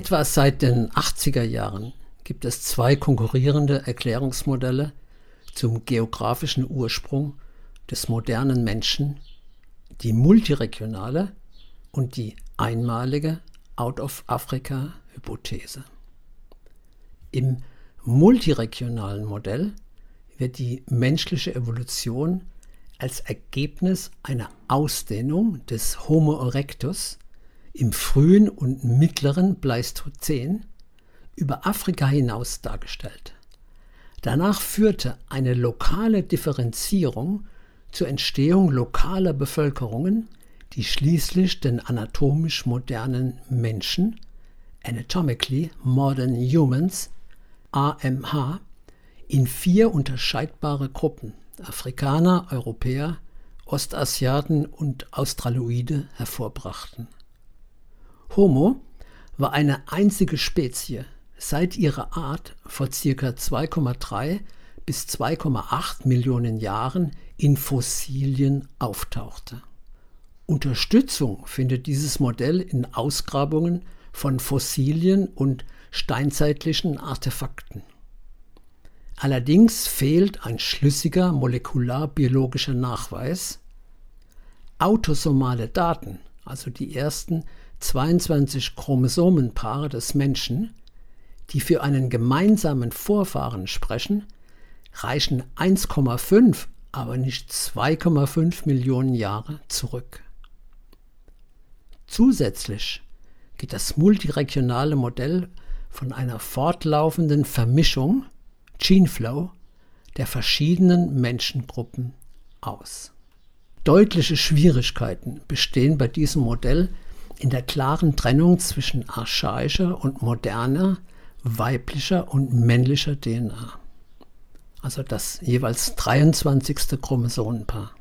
Etwa seit den 80er Jahren gibt es zwei konkurrierende Erklärungsmodelle zum geografischen Ursprung des modernen Menschen, die multiregionale und die einmalige Out-of-Africa-Hypothese. Im multiregionalen Modell wird die menschliche Evolution als Ergebnis einer Ausdehnung des Homo erectus im frühen und mittleren Pleistozän über Afrika hinaus dargestellt. Danach führte eine lokale Differenzierung zur Entstehung lokaler Bevölkerungen, die schließlich den anatomisch modernen Menschen, Anatomically Modern Humans, AMH, in vier unterscheidbare Gruppen Afrikaner, Europäer, Ostasiaten und Australoide hervorbrachten. Homo war eine einzige Spezie seit ihrer Art vor ca. 2,3 bis 2,8 Millionen Jahren in Fossilien auftauchte. Unterstützung findet dieses Modell in Ausgrabungen von Fossilien und steinzeitlichen Artefakten. Allerdings fehlt ein schlüssiger molekularbiologischer Nachweis. Autosomale Daten, also die ersten 22 Chromosomenpaare des Menschen, die für einen gemeinsamen Vorfahren sprechen, reichen 1,5, aber nicht 2,5 Millionen Jahre zurück. Zusätzlich geht das multiregionale Modell von einer fortlaufenden Vermischung Geneflow der verschiedenen Menschengruppen aus. Deutliche Schwierigkeiten bestehen bei diesem Modell in der klaren Trennung zwischen archaischer und moderner, weiblicher und männlicher DNA. Also das jeweils 23. Chromosomenpaar.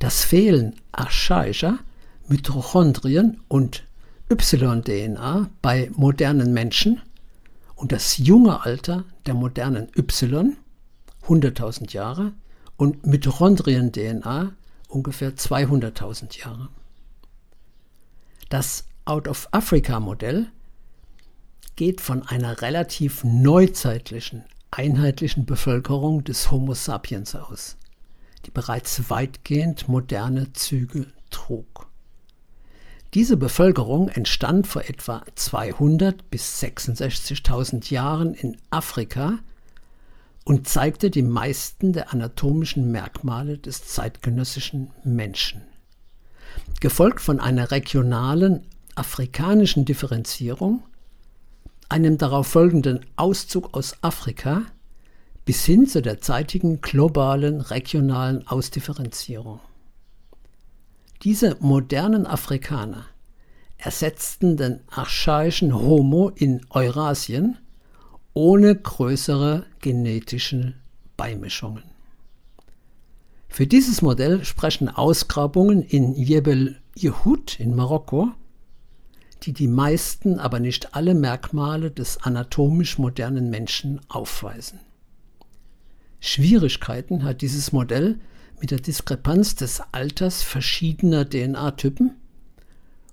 Das Fehlen archaischer Mitochondrien und Y-DNA bei modernen Menschen und das junge Alter der modernen Y, 100.000 Jahre, und Mitochondrien-DNA ungefähr 200.000 Jahre. Das Out-of-Africa-Modell geht von einer relativ neuzeitlichen, einheitlichen Bevölkerung des Homo sapiens aus, die bereits weitgehend moderne Züge trug. Diese Bevölkerung entstand vor etwa 200 bis 66.000 Jahren in Afrika und zeigte die meisten der anatomischen Merkmale des zeitgenössischen Menschen. Gefolgt von einer regionalen afrikanischen Differenzierung, einem darauf folgenden Auszug aus Afrika bis hin zu der zeitigen globalen regionalen Ausdifferenzierung. Diese modernen Afrikaner ersetzten den archaischen Homo in Eurasien ohne größere genetische Beimischungen. Für dieses Modell sprechen Ausgrabungen in Jebel Yehud in Marokko, die die meisten, aber nicht alle Merkmale des anatomisch modernen Menschen aufweisen. Schwierigkeiten hat dieses Modell mit der Diskrepanz des Alters verschiedener DNA-Typen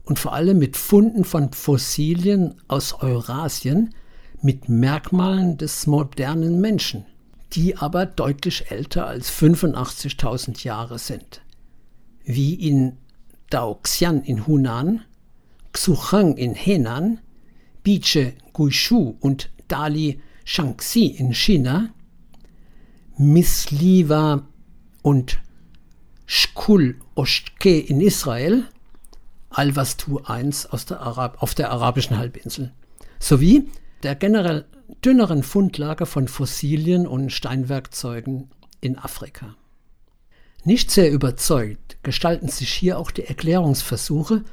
und vor allem mit Funden von Fossilien aus Eurasien mit Merkmalen des modernen Menschen, die aber deutlich älter als 85.000 Jahre sind, wie in Daoxian in Hunan, Xuchang in Henan, Biche Guishu und Dali Shaanxi in China, Misliva und Shkul Oshke in Israel, Al-Wastu I aus der Arab auf der arabischen Halbinsel, sowie der generell dünneren Fundlage von Fossilien und Steinwerkzeugen in Afrika. Nicht sehr überzeugt gestalten sich hier auch die Erklärungsversuche,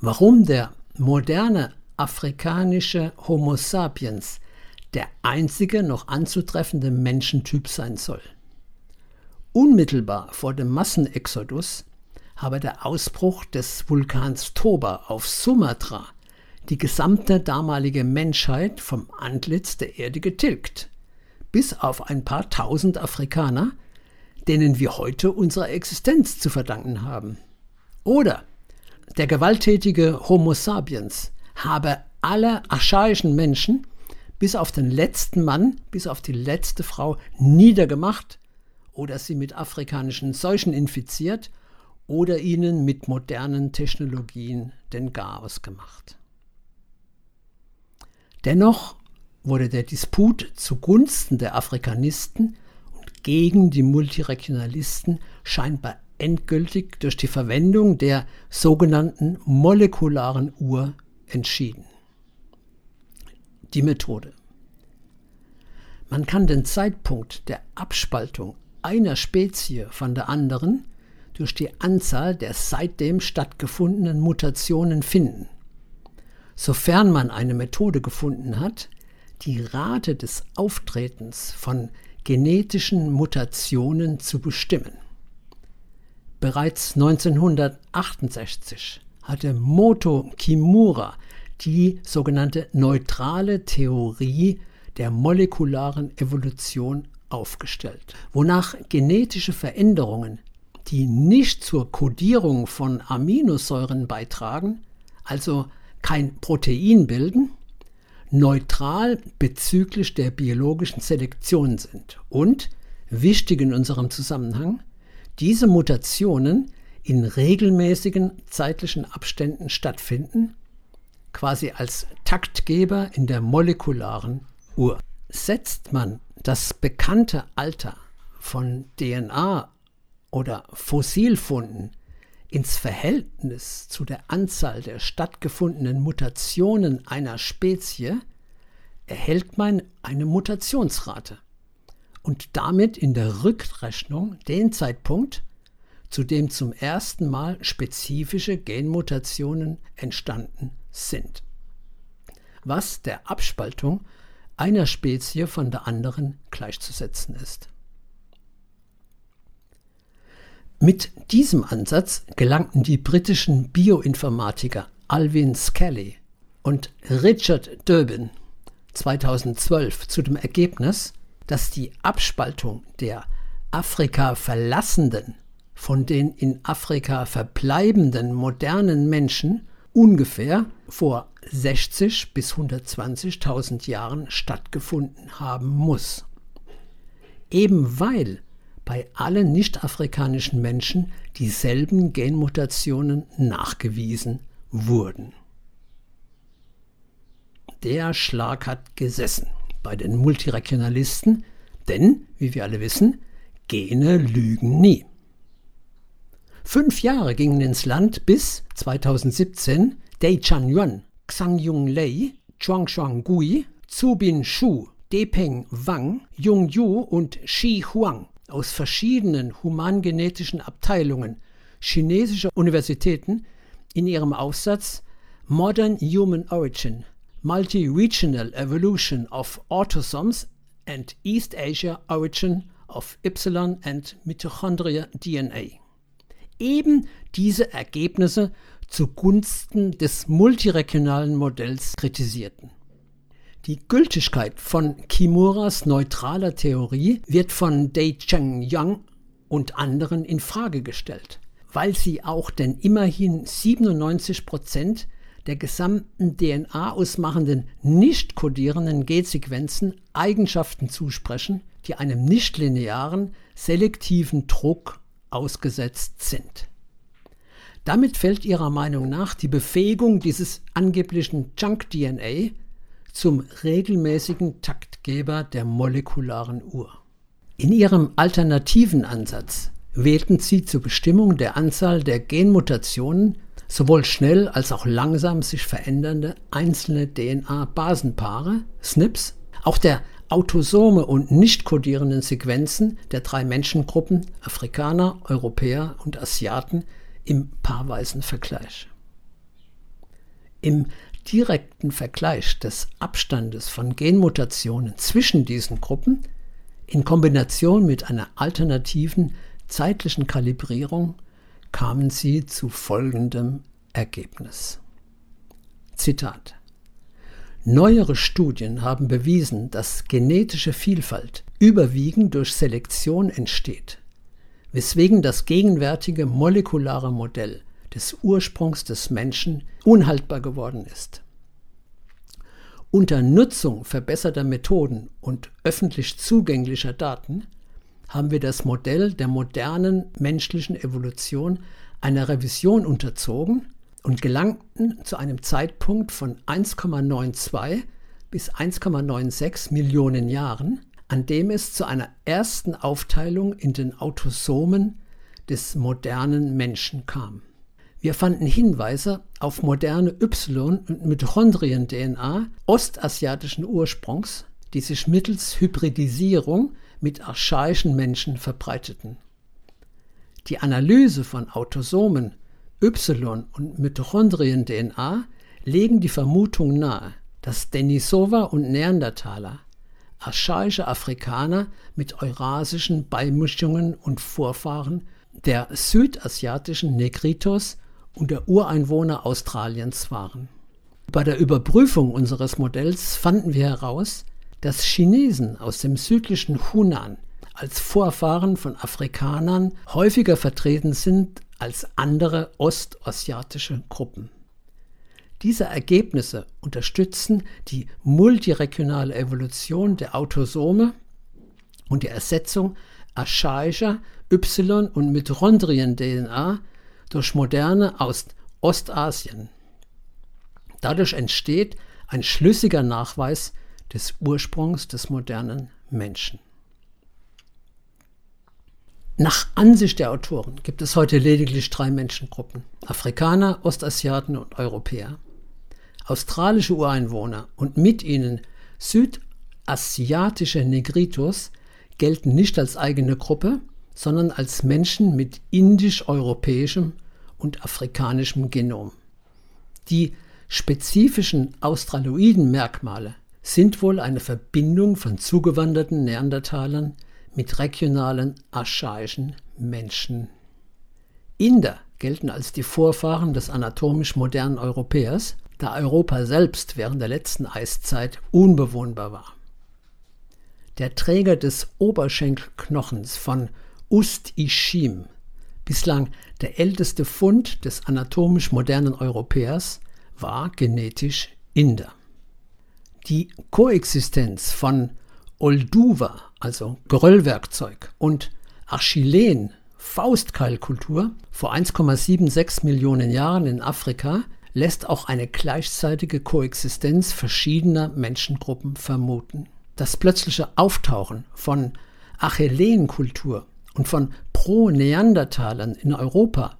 warum der moderne afrikanische Homo sapiens der einzige noch anzutreffende Menschentyp sein soll. Unmittelbar vor dem Massenexodus habe der Ausbruch des Vulkans Toba auf Sumatra die gesamte damalige Menschheit vom Antlitz der Erde getilgt, bis auf ein paar tausend Afrikaner, denen wir heute unsere Existenz zu verdanken haben. Oder der gewalttätige Homo sapiens habe aller archaischen Menschen bis auf den letzten Mann, bis auf die letzte Frau niedergemacht oder sie mit afrikanischen Seuchen infiziert oder ihnen mit modernen Technologien den Chaos gemacht. Dennoch wurde der Disput zugunsten der Afrikanisten und gegen die Multiregionalisten scheinbar endgültig durch die Verwendung der sogenannten molekularen Uhr entschieden. Die Methode. Man kann den Zeitpunkt der Abspaltung einer Spezie von der anderen durch die Anzahl der seitdem stattgefundenen Mutationen finden. Sofern man eine Methode gefunden hat, die Rate des Auftretens von genetischen Mutationen zu bestimmen. Bereits 1968 hatte Moto Kimura die sogenannte neutrale Theorie der molekularen Evolution aufgestellt, wonach genetische Veränderungen, die nicht zur Kodierung von Aminosäuren beitragen, also kein Protein bilden, neutral bezüglich der biologischen Selektion sind und, wichtig in unserem Zusammenhang, diese Mutationen in regelmäßigen zeitlichen Abständen stattfinden, quasi als Taktgeber in der molekularen Uhr. Setzt man das bekannte Alter von DNA oder Fossilfunden ins Verhältnis zu der Anzahl der stattgefundenen Mutationen einer Spezie, erhält man eine Mutationsrate und damit in der Rückrechnung den Zeitpunkt, zu dem zum ersten Mal spezifische Genmutationen entstanden sind, was der Abspaltung einer Spezie von der anderen gleichzusetzen ist. Mit diesem Ansatz gelangten die britischen Bioinformatiker Alvin Scully und Richard Durbin 2012 zu dem Ergebnis, dass die Abspaltung der Afrika verlassenden von den in Afrika verbleibenden modernen Menschen ungefähr vor 60 bis 120.000 Jahren stattgefunden haben muss. Eben weil bei allen nicht-afrikanischen Menschen dieselben Genmutationen nachgewiesen wurden. Der Schlag hat gesessen bei den Multiregionalisten, denn, wie wir alle wissen, Gene lügen nie. Fünf Jahre gingen ins Land bis 2017 Dei Chan-yuan, Xang-Yung Lei, Chuang Gui, Zubin Shu, Depeng Wang, Jung Yu und Shi Huang aus verschiedenen humangenetischen Abteilungen chinesischer Universitäten in ihrem Aufsatz Modern Human Origin, Multi-Regional Evolution of Autosomes and East Asia Origin of Y and Mitochondria DNA. Eben diese Ergebnisse zugunsten des multiregionalen Modells kritisierten. Die Gültigkeit von Kimuras neutraler Theorie wird von Dei Cheng Yang und anderen in Frage gestellt, weil sie auch den immerhin 97 Prozent der gesamten DNA ausmachenden nicht kodierenden Gensequenzen Eigenschaften zusprechen, die einem nichtlinearen selektiven Druck ausgesetzt sind. Damit fällt ihrer Meinung nach die Befähigung dieses angeblichen Junk-DNA zum regelmäßigen Taktgeber der molekularen Uhr. In ihrem alternativen Ansatz wählten sie zur Bestimmung der Anzahl der Genmutationen sowohl schnell als auch langsam sich verändernde einzelne DNA-Basenpaare, SNPs, auch der autosome und nicht kodierenden Sequenzen der drei Menschengruppen Afrikaner, Europäer und Asiaten im paarweisen Vergleich. Im direkten Vergleich des Abstandes von Genmutationen zwischen diesen Gruppen in Kombination mit einer alternativen zeitlichen Kalibrierung kamen sie zu folgendem Ergebnis. Zitat Neuere Studien haben bewiesen, dass genetische Vielfalt überwiegend durch Selektion entsteht, weswegen das gegenwärtige molekulare Modell des Ursprungs des Menschen unhaltbar geworden ist. Unter Nutzung verbesserter Methoden und öffentlich zugänglicher Daten haben wir das Modell der modernen menschlichen Evolution einer Revision unterzogen und gelangten zu einem Zeitpunkt von 1,92 bis 1,96 Millionen Jahren, an dem es zu einer ersten Aufteilung in den Autosomen des modernen Menschen kam. Wir fanden Hinweise auf moderne Y- und Mitochondrien-DNA ostasiatischen Ursprungs, die sich mittels Hybridisierung mit archaischen Menschen verbreiteten. Die Analyse von Autosomen Y- und Mitochondrien-DNA legen die Vermutung nahe, dass Denisova und Neandertaler, archaische Afrikaner mit eurasischen Beimischungen und Vorfahren der südasiatischen Negritos und der Ureinwohner Australiens waren. Bei der Überprüfung unseres Modells fanden wir heraus, dass Chinesen aus dem südlichen Hunan als Vorfahren von Afrikanern häufiger vertreten sind als andere ostasiatische Gruppen. Diese Ergebnisse unterstützen die multiregionale Evolution der Autosome und die Ersetzung archaischer Y- und Mitochondrien-DNA durch moderne aus Ostasien. Dadurch entsteht ein schlüssiger Nachweis des Ursprungs des modernen Menschen. Nach Ansicht der Autoren gibt es heute lediglich drei Menschengruppen: Afrikaner, Ostasiaten und Europäer. Australische Ureinwohner und mit ihnen südasiatische Negritos gelten nicht als eigene Gruppe, sondern als Menschen mit indisch-europäischem und afrikanischem Genom. Die spezifischen australoiden Merkmale sind wohl eine Verbindung von zugewanderten Neandertalern mit regionalen archaischen Menschen. Inder gelten als die Vorfahren des anatomisch modernen Europäers, da Europa selbst während der letzten Eiszeit unbewohnbar war. Der Träger des Oberschenkelknochens von Ust-Ishim, bislang der älteste Fund des anatomisch modernen Europäers, war genetisch Inder. Die Koexistenz von Olduva, also Geröllwerkzeug, und Achillen, Faustkeilkultur, vor 1,76 Millionen Jahren in Afrika, lässt auch eine gleichzeitige Koexistenz verschiedener Menschengruppen vermuten. Das plötzliche Auftauchen von Achillenkultur und von Pro-Neandertalern in Europa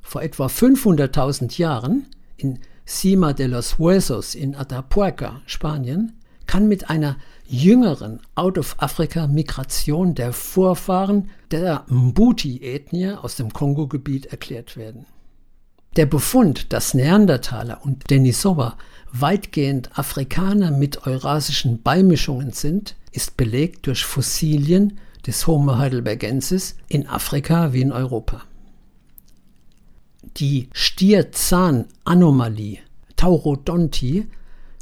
vor etwa 500.000 Jahren in Cima de los Huesos in Atapuerca, Spanien, kann mit einer jüngeren Out-of-Africa-Migration der Vorfahren der Mbuti-Ethnie aus dem Kongo-Gebiet erklärt werden. Der Befund, dass Neandertaler und Denisova weitgehend Afrikaner mit eurasischen Beimischungen sind, ist belegt durch Fossilien des Homo heidelbergensis in Afrika wie in Europa. Die Stierzahn-Anomalie Taurodonti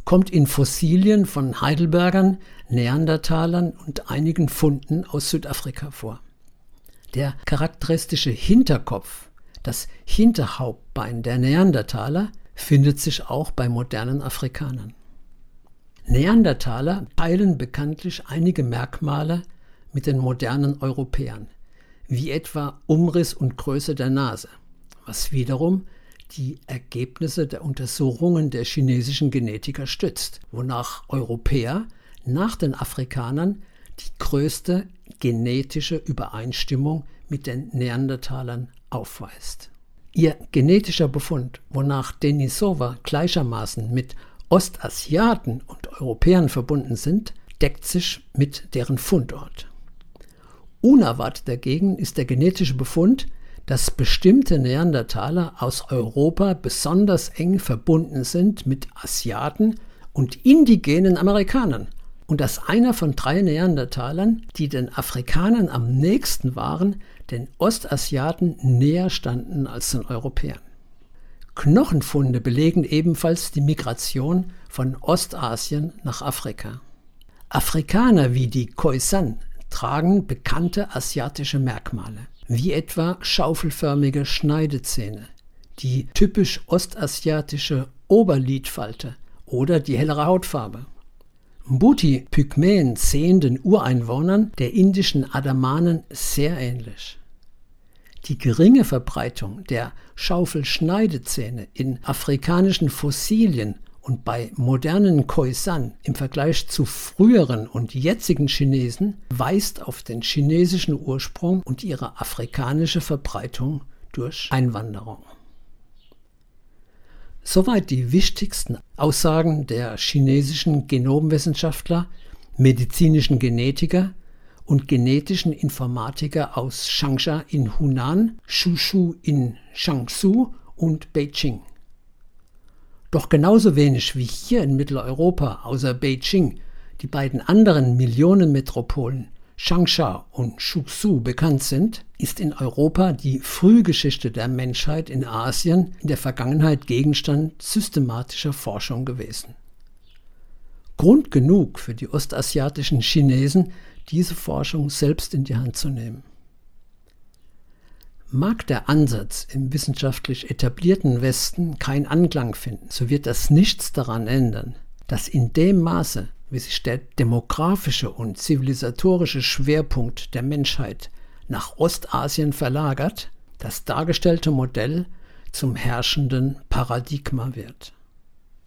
kommt in Fossilien von Heidelbergern, Neandertalern und einigen Funden aus Südafrika vor. Der charakteristische Hinterkopf, das Hinterhauptbein der Neandertaler, findet sich auch bei modernen Afrikanern. Neandertaler teilen bekanntlich einige Merkmale mit den modernen Europäern, wie etwa Umriss und Größe der Nase, was wiederum die Ergebnisse der Untersuchungen der chinesischen Genetiker stützt, wonach Europäer nach den Afrikanern die größte genetische Übereinstimmung mit den Neandertalern aufweist. Ihr genetischer Befund, wonach Denisova gleichermaßen mit Ostasiaten und Europäern verbunden sind, deckt sich mit deren Fundort. Unerwartet dagegen ist der genetische Befund, dass bestimmte Neandertaler aus Europa besonders eng verbunden sind mit Asiaten und indigenen Amerikanern und dass einer von drei Neandertalern, die den Afrikanern am nächsten waren, den Ostasiaten näher standen als den Europäern. Knochenfunde belegen ebenfalls die Migration von Ostasien nach Afrika. Afrikaner wie die Khoisan tragen bekannte asiatische Merkmale wie etwa schaufelförmige Schneidezähne, die typisch ostasiatische Oberlidfalte oder die hellere Hautfarbe. Mbuti-Pygmäen sehen den Ureinwohnern der indischen Adamanen sehr ähnlich. Die geringe Verbreitung der Schaufelschneidezähne in afrikanischen Fossilien und bei modernen Khoisan im Vergleich zu früheren und jetzigen Chinesen weist auf den chinesischen Ursprung und ihre afrikanische Verbreitung durch Einwanderung. Soweit die wichtigsten Aussagen der chinesischen Genomwissenschaftler, medizinischen Genetiker und genetischen Informatiker aus Changsha in Hunan, Shushu in Jiangsu und Beijing. Doch genauso wenig wie hier in Mitteleuropa außer Beijing die beiden anderen Millionenmetropolen Changsha und Shuxu bekannt sind, ist in Europa die Frühgeschichte der Menschheit in Asien in der Vergangenheit Gegenstand systematischer Forschung gewesen. Grund genug für die ostasiatischen Chinesen, diese Forschung selbst in die Hand zu nehmen. Mag der Ansatz im wissenschaftlich etablierten Westen keinen Anklang finden, so wird das nichts daran ändern, dass in dem Maße, wie sich der demografische und zivilisatorische Schwerpunkt der Menschheit nach Ostasien verlagert, das dargestellte Modell zum herrschenden Paradigma wird.